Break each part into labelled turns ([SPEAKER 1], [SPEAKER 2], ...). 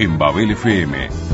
[SPEAKER 1] en Babel FM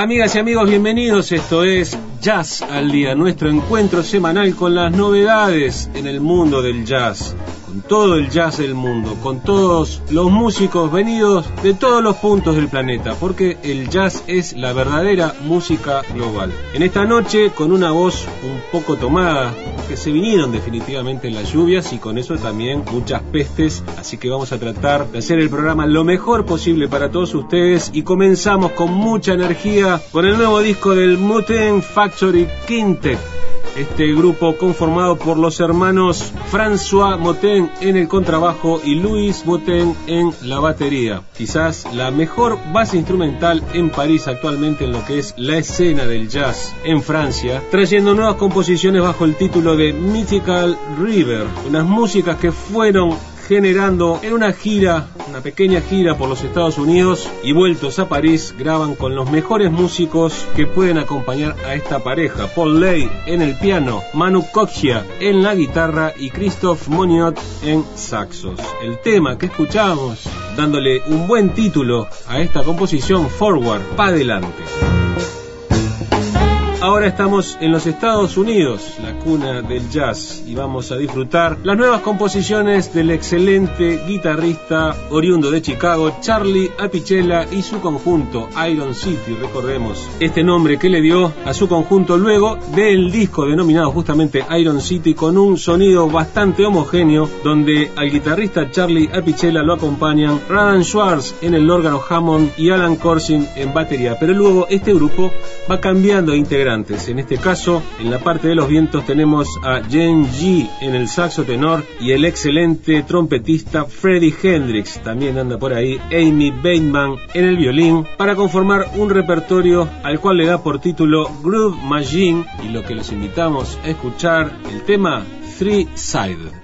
[SPEAKER 2] Amigas y amigos, bienvenidos. Esto es Jazz al Día, nuestro encuentro semanal con las novedades en el mundo del jazz todo el jazz del mundo, con todos los músicos venidos de todos los puntos del planeta, porque el jazz es la verdadera música global. En esta noche, con una voz un poco tomada, que se vinieron definitivamente las lluvias y con eso también muchas pestes, así que vamos a tratar de hacer el programa lo mejor posible para todos ustedes y comenzamos con mucha energía con el nuevo disco del Muten Factory Quintet este grupo conformado por los hermanos François Moten en el contrabajo y Luis Moten en la batería. Quizás la mejor base instrumental en París actualmente en lo que es la escena del jazz en Francia, trayendo nuevas composiciones bajo el título de Mythical River, unas músicas que fueron generando en una gira, una pequeña gira por los Estados Unidos y vueltos a París, graban con los mejores músicos que pueden acompañar a esta pareja. Paul Lay en el piano, Manu Kochia en la guitarra y Christophe Moniot en saxos. El tema que escuchamos, dándole un buen título a esta composición, Forward, pa' adelante. Ahora estamos en los Estados Unidos, la cuna del jazz, y vamos a disfrutar las nuevas composiciones del excelente guitarrista oriundo de Chicago, Charlie Apichella y su conjunto Iron City, recordemos este nombre que le dio a su conjunto luego del disco denominado justamente Iron City con un sonido bastante homogéneo donde al guitarrista Charlie Apichella lo acompañan Radan Schwartz en el órgano Hammond y Alan Corsin en batería, pero luego este grupo va cambiando de en este caso, en la parte de los vientos tenemos a Jen G en el saxo tenor y el excelente trompetista Freddie Hendrix, también anda por ahí, Amy Bateman en el violín, para conformar un repertorio al cual le da por título Groove Machine. Y lo que los invitamos a escuchar el tema Three Side.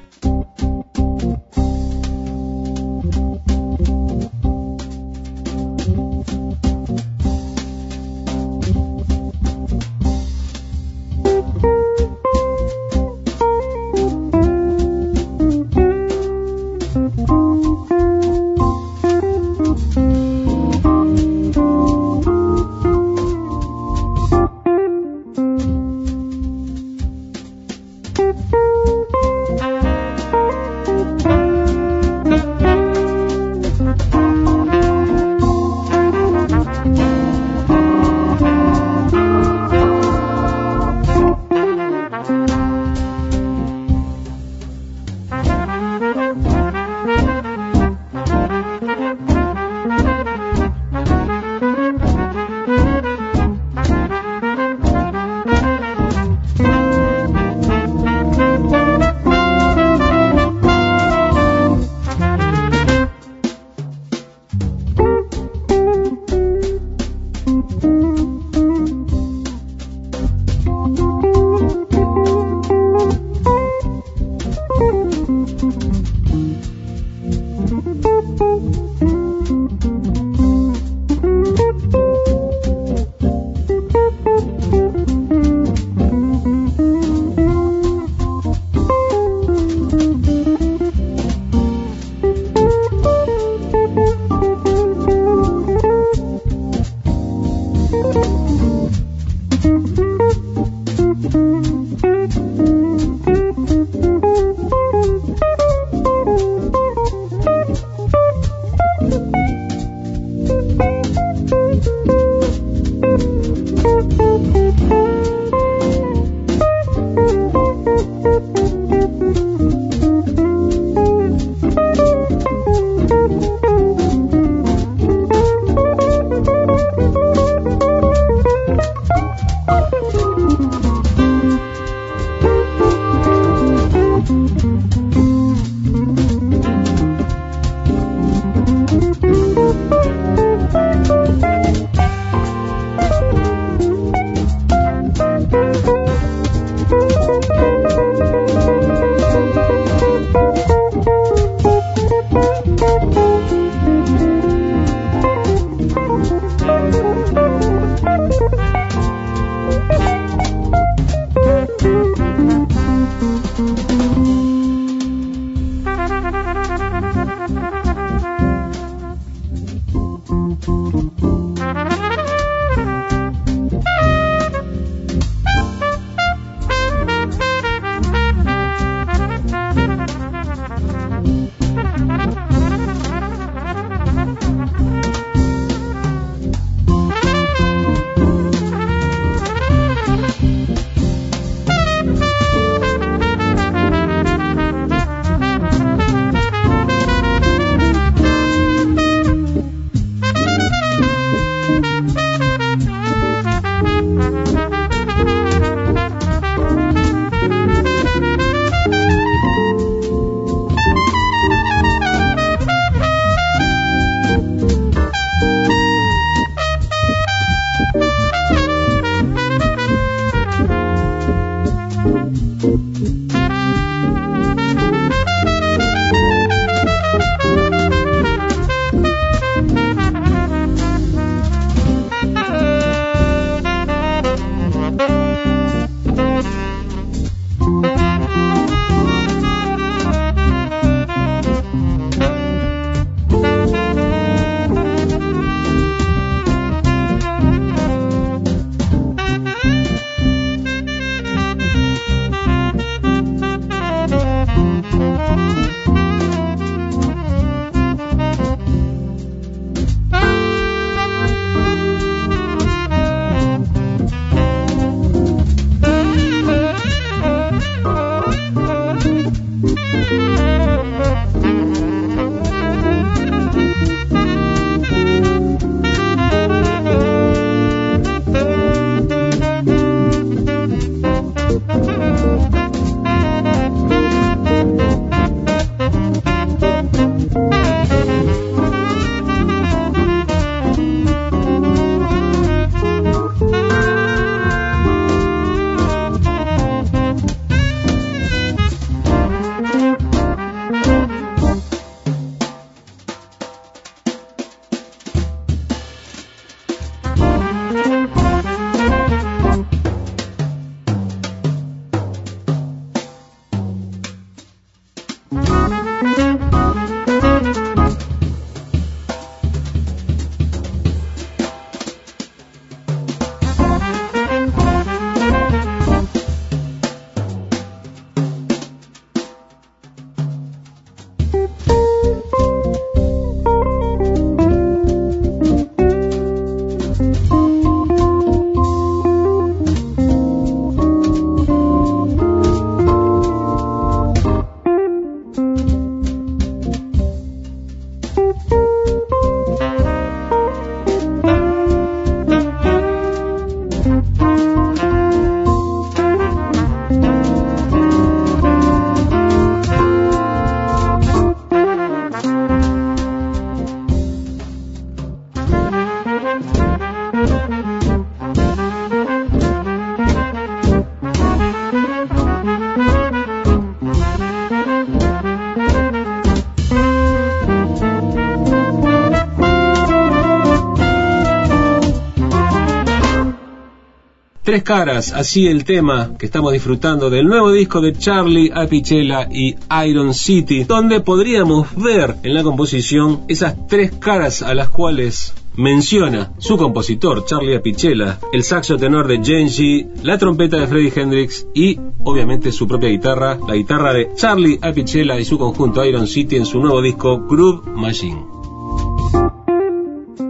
[SPEAKER 2] Tres caras, así el tema que estamos disfrutando del nuevo disco de Charlie Apichela y Iron City, donde podríamos ver en la composición esas tres caras a las cuales menciona su compositor Charlie Apichela, el saxo tenor de Genji, la trompeta de Freddie Hendrix y obviamente su propia guitarra, la guitarra de Charlie Apichela y su conjunto Iron City en su nuevo disco Groove Machine.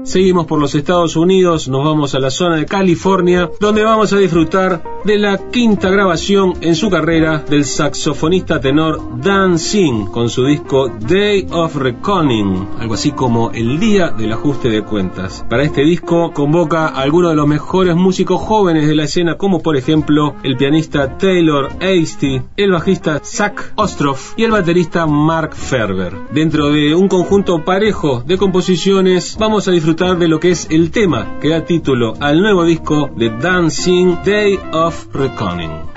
[SPEAKER 2] Seguimos por los Estados Unidos, nos vamos a la zona de California, donde vamos a disfrutar de la quinta grabación en su carrera del saxofonista tenor Dan Singh con su disco Day of Reckoning, algo así como el día del ajuste de cuentas. Para este disco convoca a algunos de los mejores músicos jóvenes de la escena, como por ejemplo el pianista Taylor Hasty, el bajista Zach Ostroff y el baterista Mark Ferber. Dentro de un conjunto parejo de composiciones, vamos a disfrutar de lo que es el tema que da título al nuevo disco de Dancing Day of Reckoning.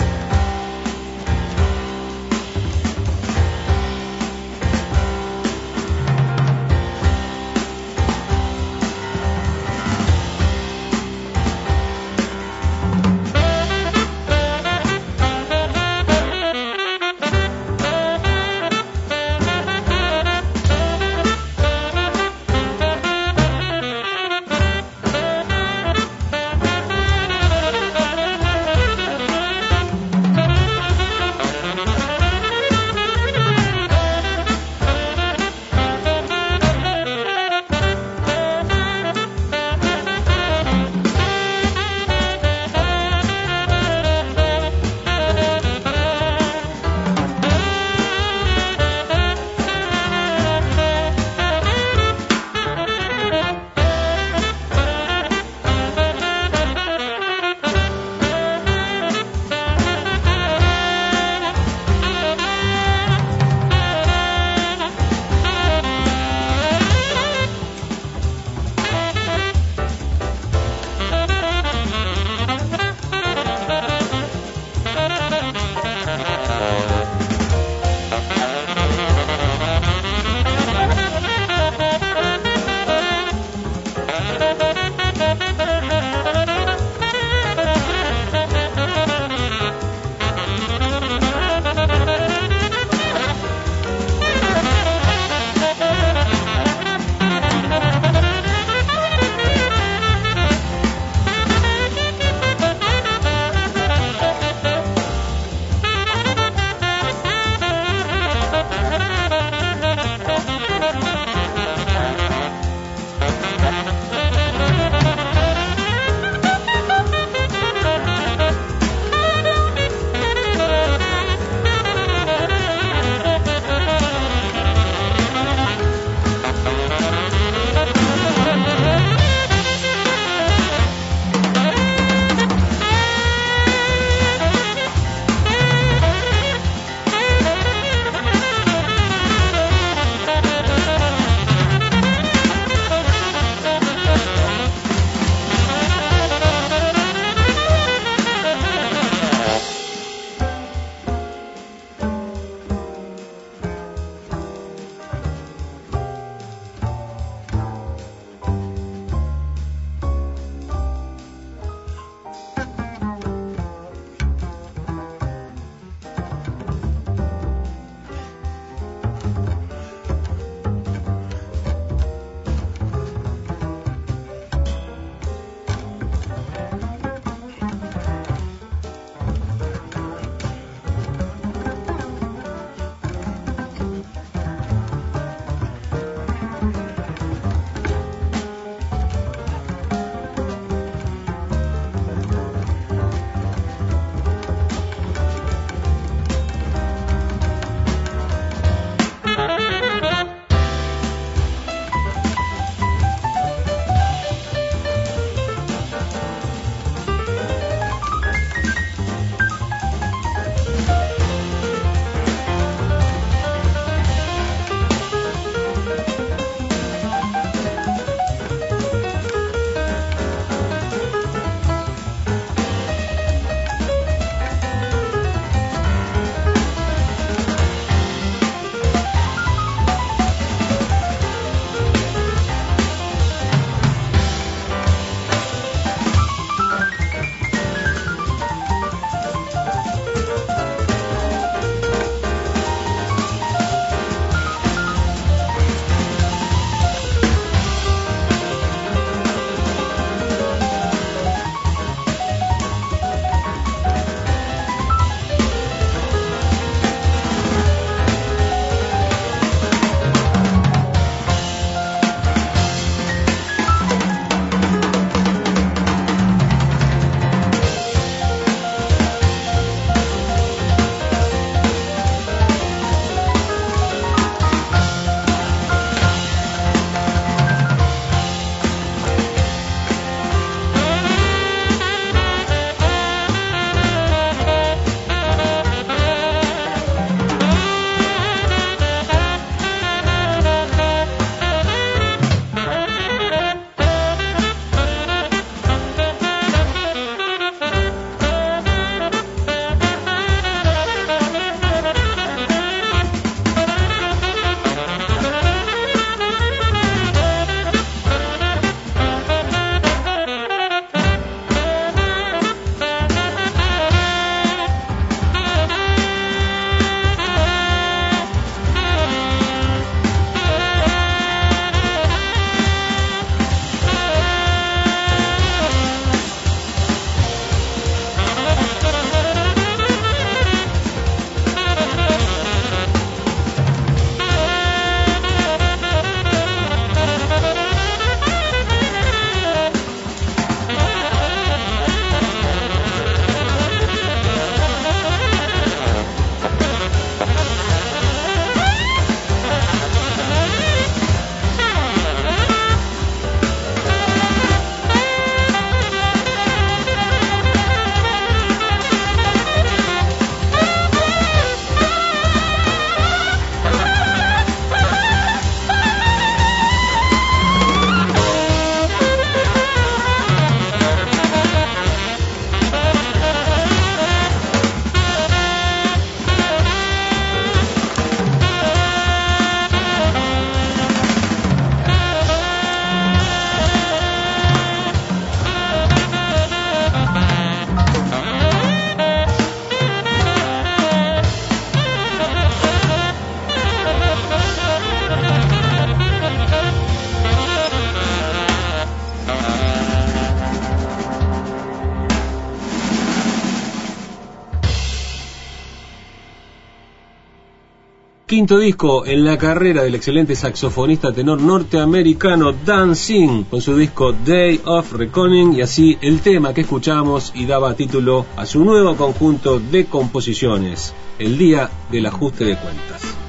[SPEAKER 2] Quinto disco en la carrera del excelente saxofonista tenor norteamericano Dan Singh con su disco Day of Reckoning y así el tema que escuchamos y daba título a su nuevo conjunto de composiciones, El Día del Ajuste de Cuentas.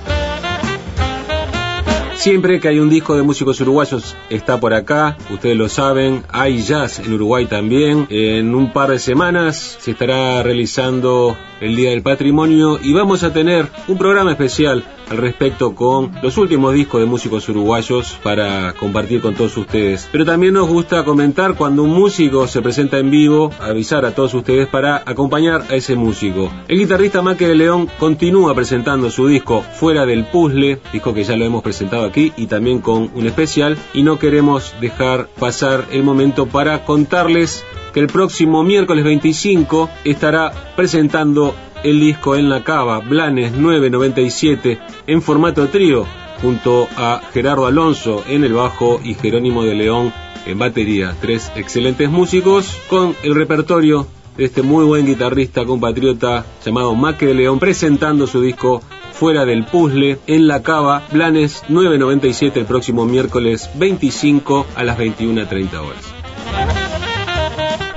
[SPEAKER 2] Siempre que hay un disco de músicos uruguayos está por acá, ustedes lo saben, hay jazz en Uruguay también. En un par de semanas se estará realizando el Día del Patrimonio y vamos a tener un programa especial al respecto con los últimos discos de músicos uruguayos para compartir con todos ustedes. Pero también nos gusta comentar cuando un músico se presenta en vivo, avisar a todos ustedes para acompañar a ese músico. El guitarrista Maque de León continúa presentando su disco Fuera del Puzzle, disco que ya lo hemos presentado aquí y también con un especial y no queremos dejar pasar el momento para contarles que el próximo miércoles 25 estará presentando el disco en la cava, Blanes 997, en formato trío, junto a Gerardo Alonso en el bajo y Jerónimo de León en batería. Tres excelentes músicos con el repertorio de este muy buen guitarrista compatriota llamado Maque de León presentando su disco Fuera del Puzzle en la Cava, Blanes 997 el próximo miércoles 25 a las 21.30 horas.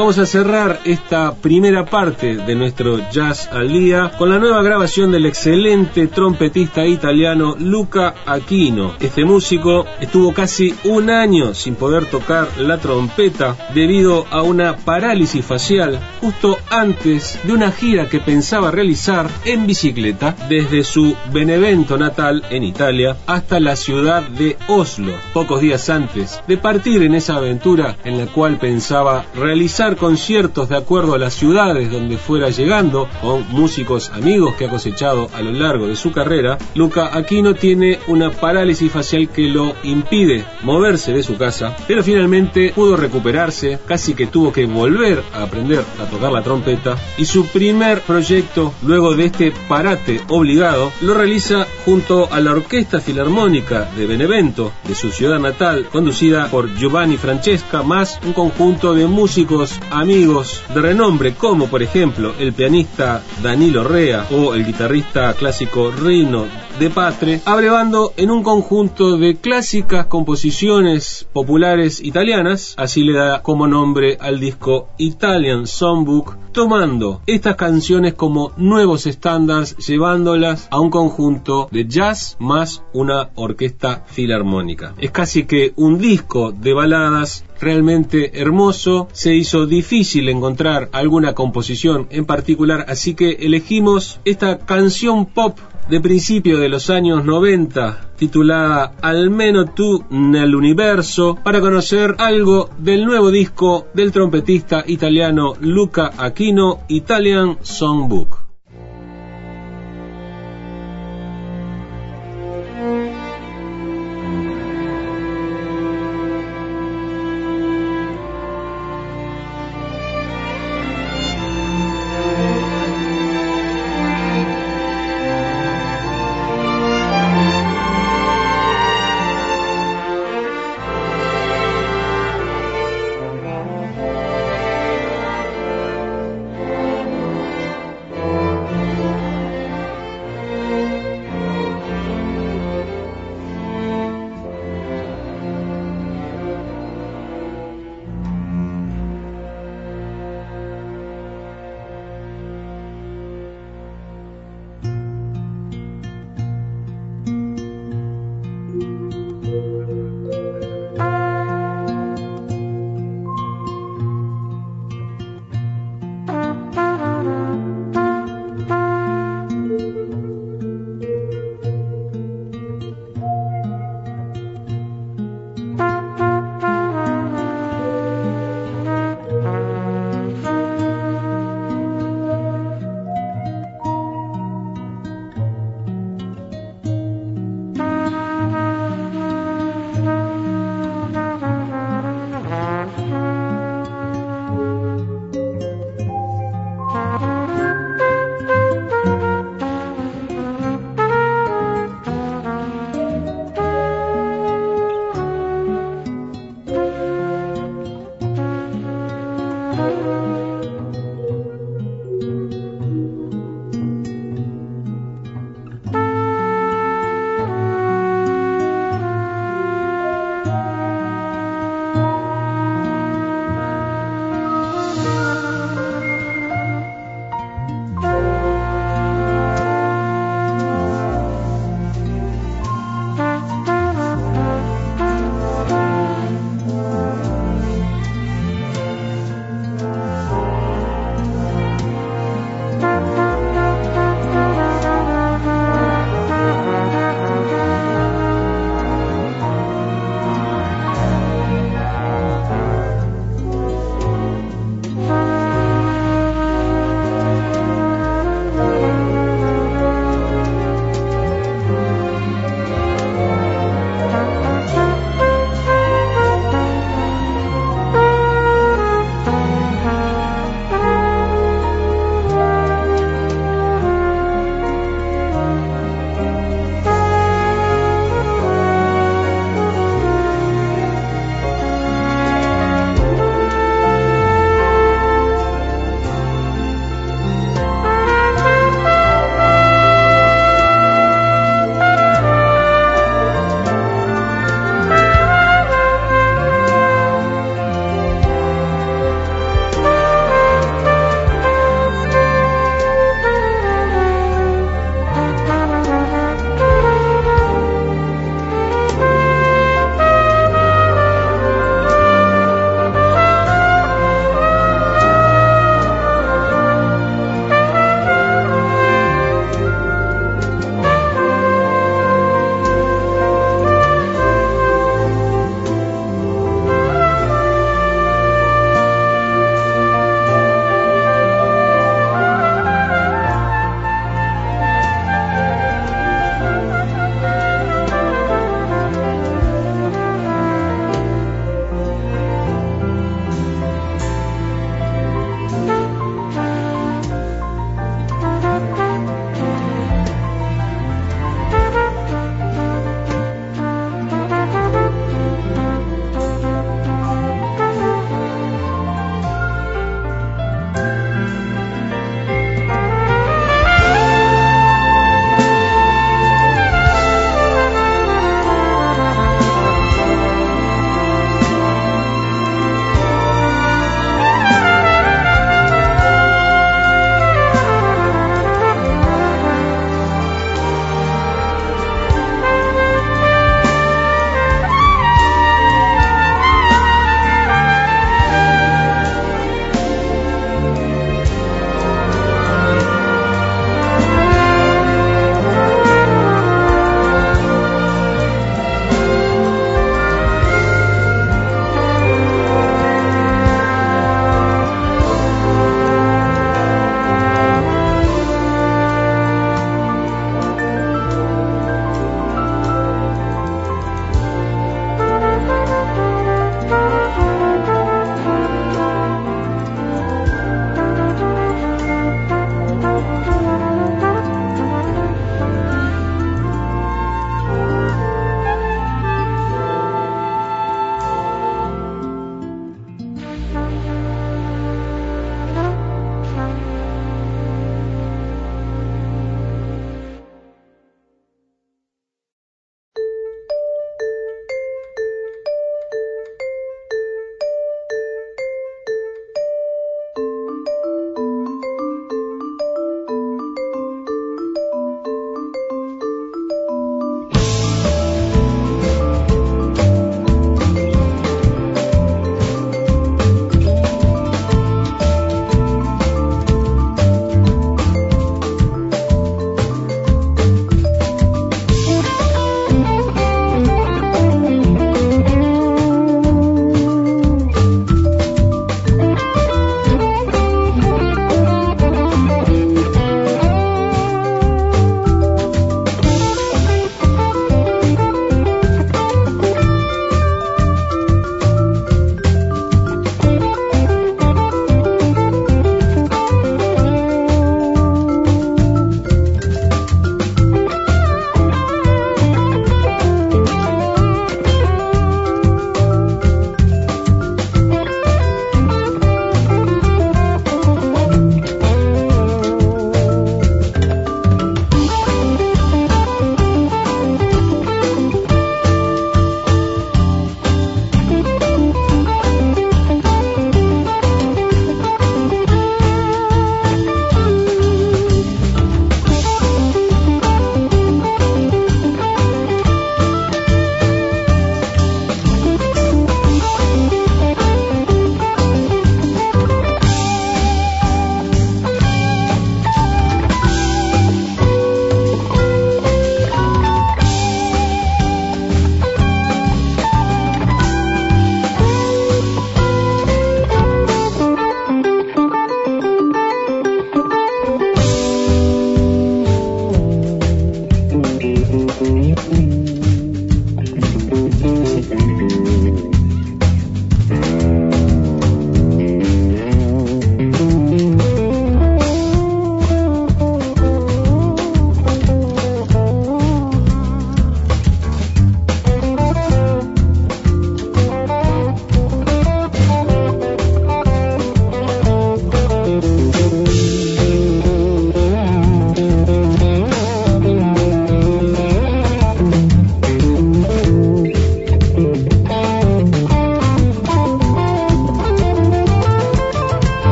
[SPEAKER 2] Vamos a cerrar esta primera parte de nuestro Jazz al Día con la nueva grabación del excelente trompetista italiano Luca Aquino. Este músico estuvo casi un año sin poder tocar la trompeta debido a una parálisis facial justo antes de una gira que pensaba realizar en bicicleta desde su Benevento natal en Italia hasta la ciudad de Oslo, pocos días antes de partir en esa aventura en la cual pensaba realizar conciertos de acuerdo a las ciudades donde fuera llegando, con músicos amigos que ha cosechado a lo largo de su carrera, Luca Aquino tiene una parálisis facial que lo impide moverse de su casa, pero finalmente pudo recuperarse, casi que tuvo que volver a aprender a tocar la trompeta y su primer proyecto luego de este parate obligado lo realiza junto a la Orquesta Filarmónica de Benevento, de su ciudad natal, conducida por Giovanni Francesca, más un conjunto de músicos amigos de renombre como por ejemplo el pianista Danilo Rea o el guitarrista clásico Rino de Patre, abrevando en un conjunto de clásicas composiciones populares italianas, así le da como nombre al disco Italian Songbook, tomando estas canciones como nuevos estándares, llevándolas a un conjunto de jazz más una orquesta filarmónica. Es casi que un disco de baladas realmente hermoso, se hizo difícil encontrar alguna composición en particular, así que elegimos esta canción pop de principio de los años 90 titulada Almeno tú nel universo para conocer algo del nuevo disco del trompetista italiano Luca Aquino Italian Songbook.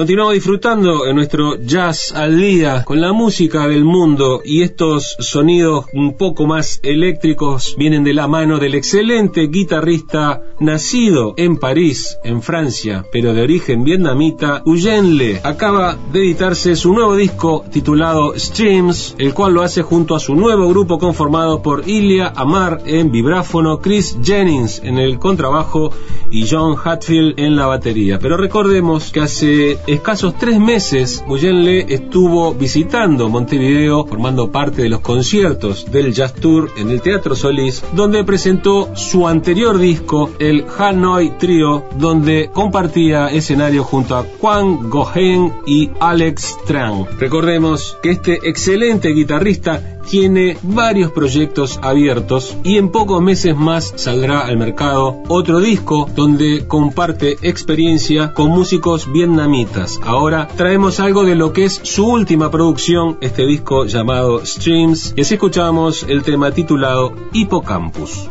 [SPEAKER 2] Continuamos disfrutando en nuestro jazz al día con la música del mundo y estos sonidos un poco más eléctricos vienen de la mano del excelente guitarrista nacido en París, en Francia, pero de origen vietnamita, Eugene Le. Acaba de editarse su nuevo disco titulado Streams, el cual lo hace junto a su nuevo grupo conformado por Ilya Amar en vibráfono, Chris Jennings en el contrabajo y John Hatfield en la batería. Pero recordemos que hace escasos tres meses, Le estuvo visitando Montevideo, formando parte de los conciertos del Jazz Tour en el Teatro Solís, donde presentó su anterior disco, el Hanoi Trio, donde compartía escenario junto a Juan Gohen y Alex Tran. Recordemos que este excelente guitarrista tiene varios proyectos abiertos y en pocos meses más saldrá al mercado otro disco donde comparte experiencia con músicos vietnamitas. Ahora traemos algo de lo que es su última producción, este disco llamado Streams, y así escuchamos el tema titulado Hippocampus.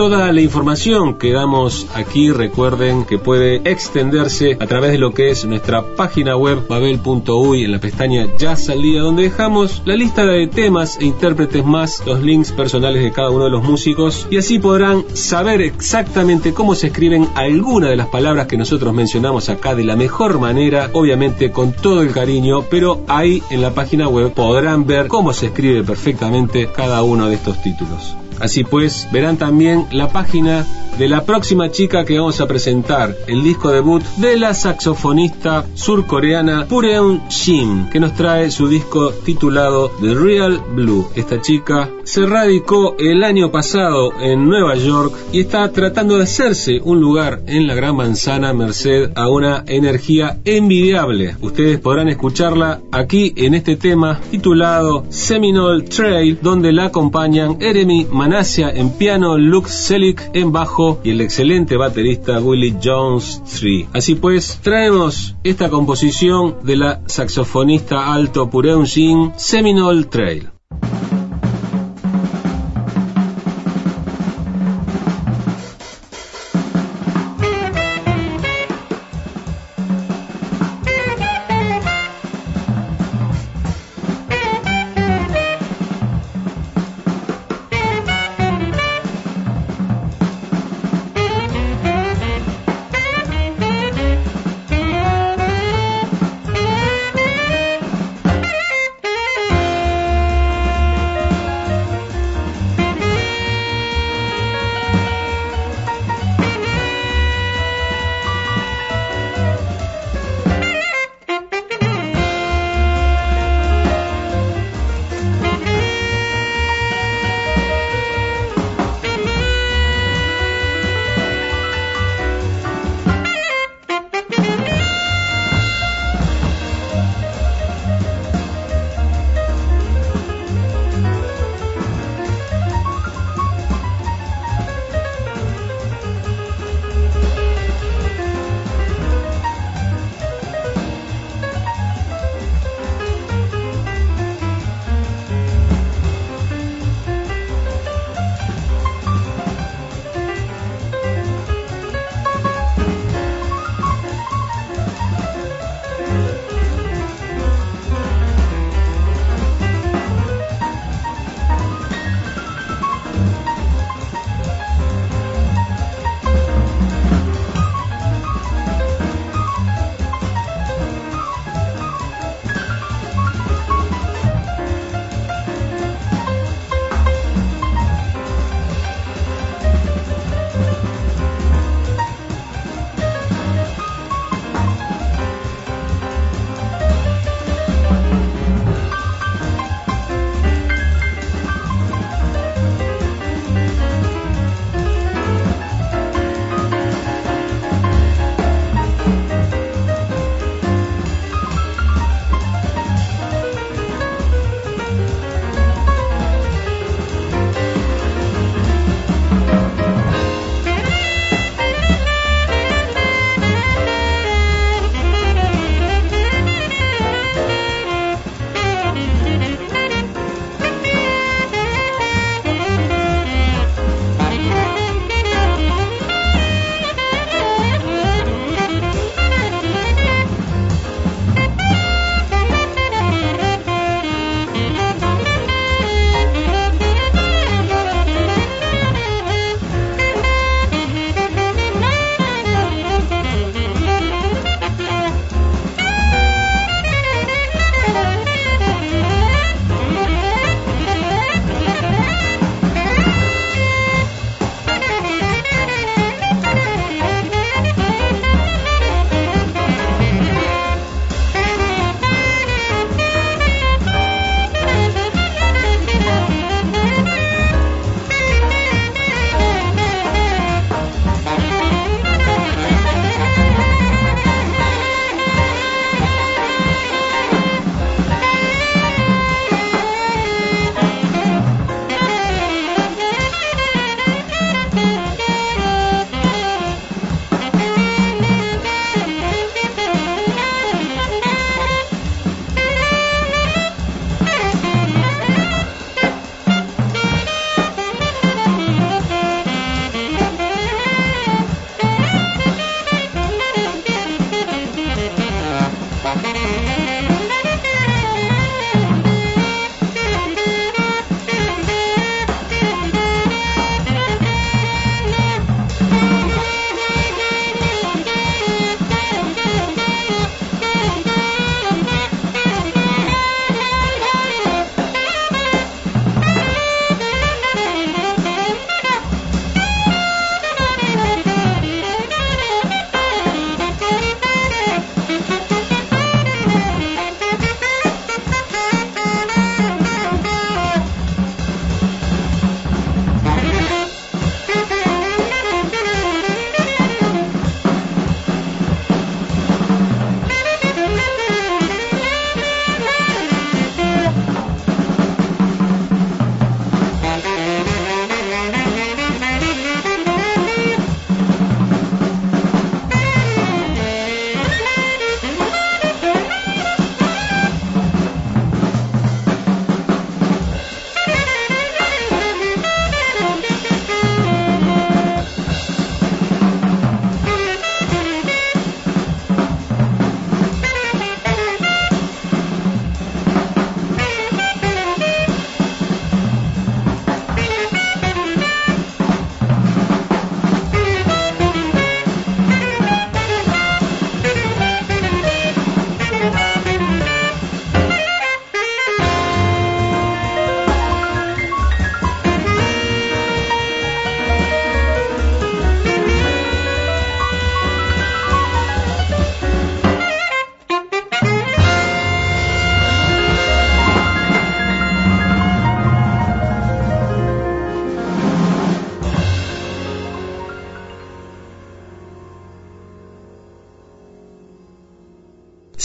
[SPEAKER 2] Toda la información que damos aquí, recuerden que puede extenderse a través de lo que es nuestra página web babel.uy en la pestaña Jazz al Día, donde dejamos la lista de temas e intérpretes más los links personales de cada uno de los músicos y así podrán saber exactamente cómo se escriben algunas de las palabras que nosotros mencionamos acá de la mejor manera, obviamente con todo el cariño, pero ahí en la página web podrán ver cómo se escribe perfectamente cada uno de estos títulos. Así pues, verán también la página de la próxima chica que vamos a presentar, el disco debut de la saxofonista surcoreana Pureon Shin, que nos trae su disco titulado The Real Blue. Esta chica se radicó el año pasado en Nueva York y está tratando de hacerse un lugar en la Gran Manzana merced a una energía envidiable. Ustedes podrán escucharla aquí en este tema titulado Seminole Trail, donde la acompañan Eremi Manasia en piano, Luke Selick en bajo y el excelente baterista Willie Jones 3. Así pues, traemos esta composición de la saxofonista alto Pureun Jin, Seminole Trail.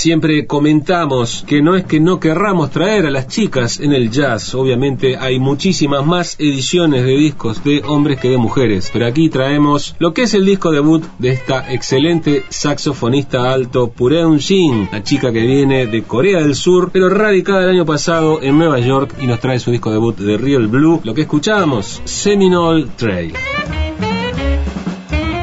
[SPEAKER 2] Siempre comentamos que no es que no querramos traer a las chicas en el jazz, obviamente hay muchísimas más ediciones de discos de hombres que de mujeres, pero aquí traemos lo que es el disco debut de esta excelente saxofonista alto Pureun Jin, la chica que viene de Corea del Sur, pero radicada el año pasado en Nueva York y nos trae su disco debut de Real Blue, lo que escuchamos, Seminole Trail.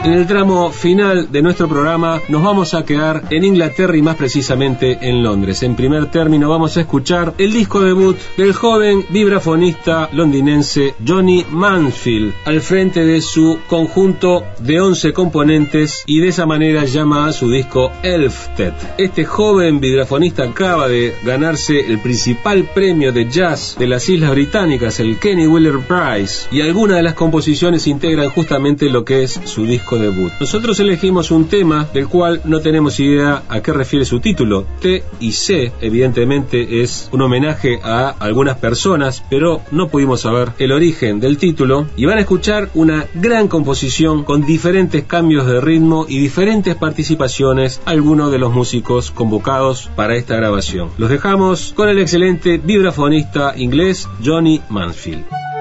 [SPEAKER 2] En el tramo final de nuestro programa nos vamos a quedar en Inglaterra y más precisamente en Londres. En primer término vamos a escuchar el disco debut del joven vibrafonista londinense Johnny Mansfield al frente de su conjunto de 11 componentes y de esa manera llama a su disco Elfted. Este joven vibrafonista acaba de ganarse el principal premio de jazz de las Islas Británicas, el Kenny Wheeler Prize, y algunas de las composiciones integran justamente lo que es su disco debut. Nosotros elegimos un tema del cual no tenemos idea a qué refiere su título. T y C, evidentemente, es un homenaje a algunas personas, pero no pudimos saber el origen del título. Y van a escuchar una gran composición con diferentes cambios de ritmo y diferentes participaciones algunos de los músicos convocados para esta grabación. Los dejamos con el excelente vibrafonista inglés Johnny Mansfield.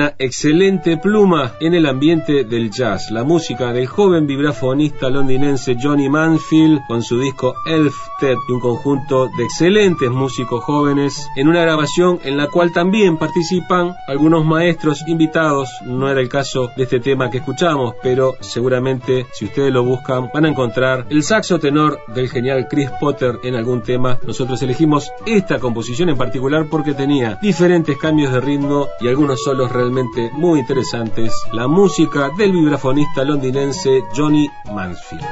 [SPEAKER 2] Una excelente pluma en el ambiente del jazz. La música del joven vibrafonista londinense Johnny Manfield con su disco Y un conjunto de excelentes músicos jóvenes en una grabación en la cual también participan algunos maestros invitados. No era el caso de este tema que escuchamos, pero seguramente si ustedes lo buscan van a encontrar el saxo tenor del genial Chris Potter en algún tema. Nosotros elegimos esta composición en particular porque tenía diferentes cambios de ritmo y algunos solos realmente muy interesantes. La música del vibrafonista londinense Johnny Mansfield.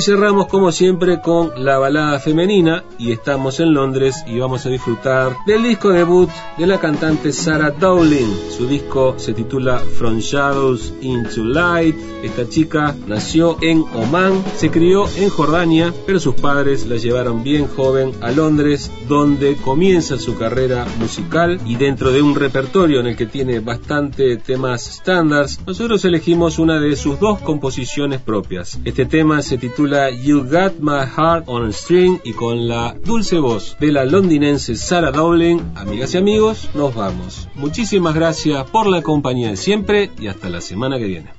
[SPEAKER 2] Cerramos como siempre con la balada femenina y estamos en Londres y vamos a disfrutar del disco debut de la cantante Sarah Dowling. Su disco se titula From Shadows into Light. Esta chica nació en Oman, se crió en Jordania, pero sus padres la llevaron bien joven a Londres donde comienza su carrera musical y dentro de un repertorio en el que tiene bastante temas estándares, nosotros elegimos una de sus dos composiciones propias. Este tema se titula You Got My Heart on a String y con la dulce voz de la londinense Sarah Dowling, amigas y amigos, nos vamos. Muchísimas gracias por la compañía de siempre y hasta la semana que viene.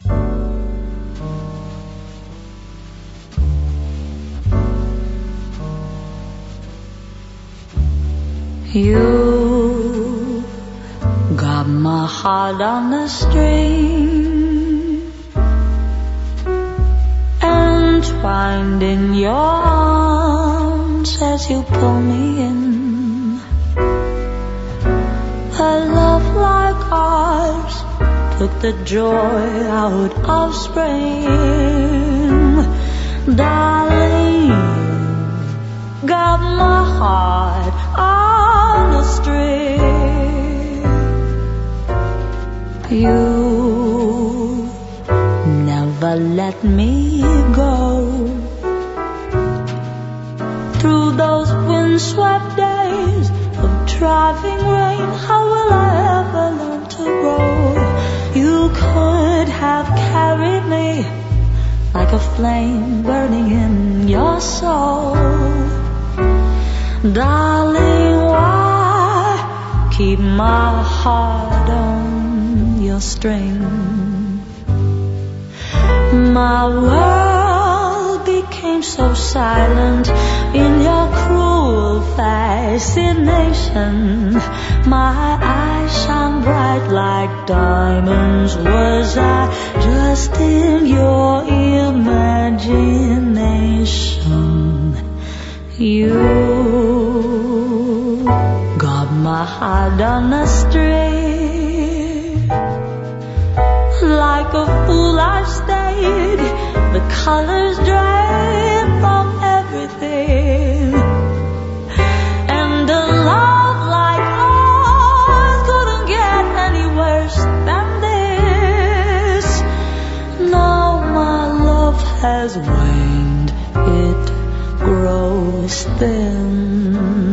[SPEAKER 3] You got my heart on a string entwined in your arms as you pull me in. A love like ours took the joy out of spring. Darling, got my heart on a string. You never let me go through those windswept days of driving rain. How will I ever learn to row? You could have carried me like a flame burning in your soul, darling. Why keep my heart on your string? My world became so silent in your cruel fascination. My eyes shone bright like diamonds. Was I just in your imagination? You got my heart on a string like a fool I stayed. The colors drained from everything. And a love like ours couldn't get any worse than this. Now my love has waned, it grows thin.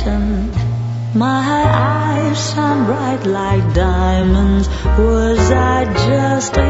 [SPEAKER 3] Fascination. My eyes shine bright like diamonds. Was I just in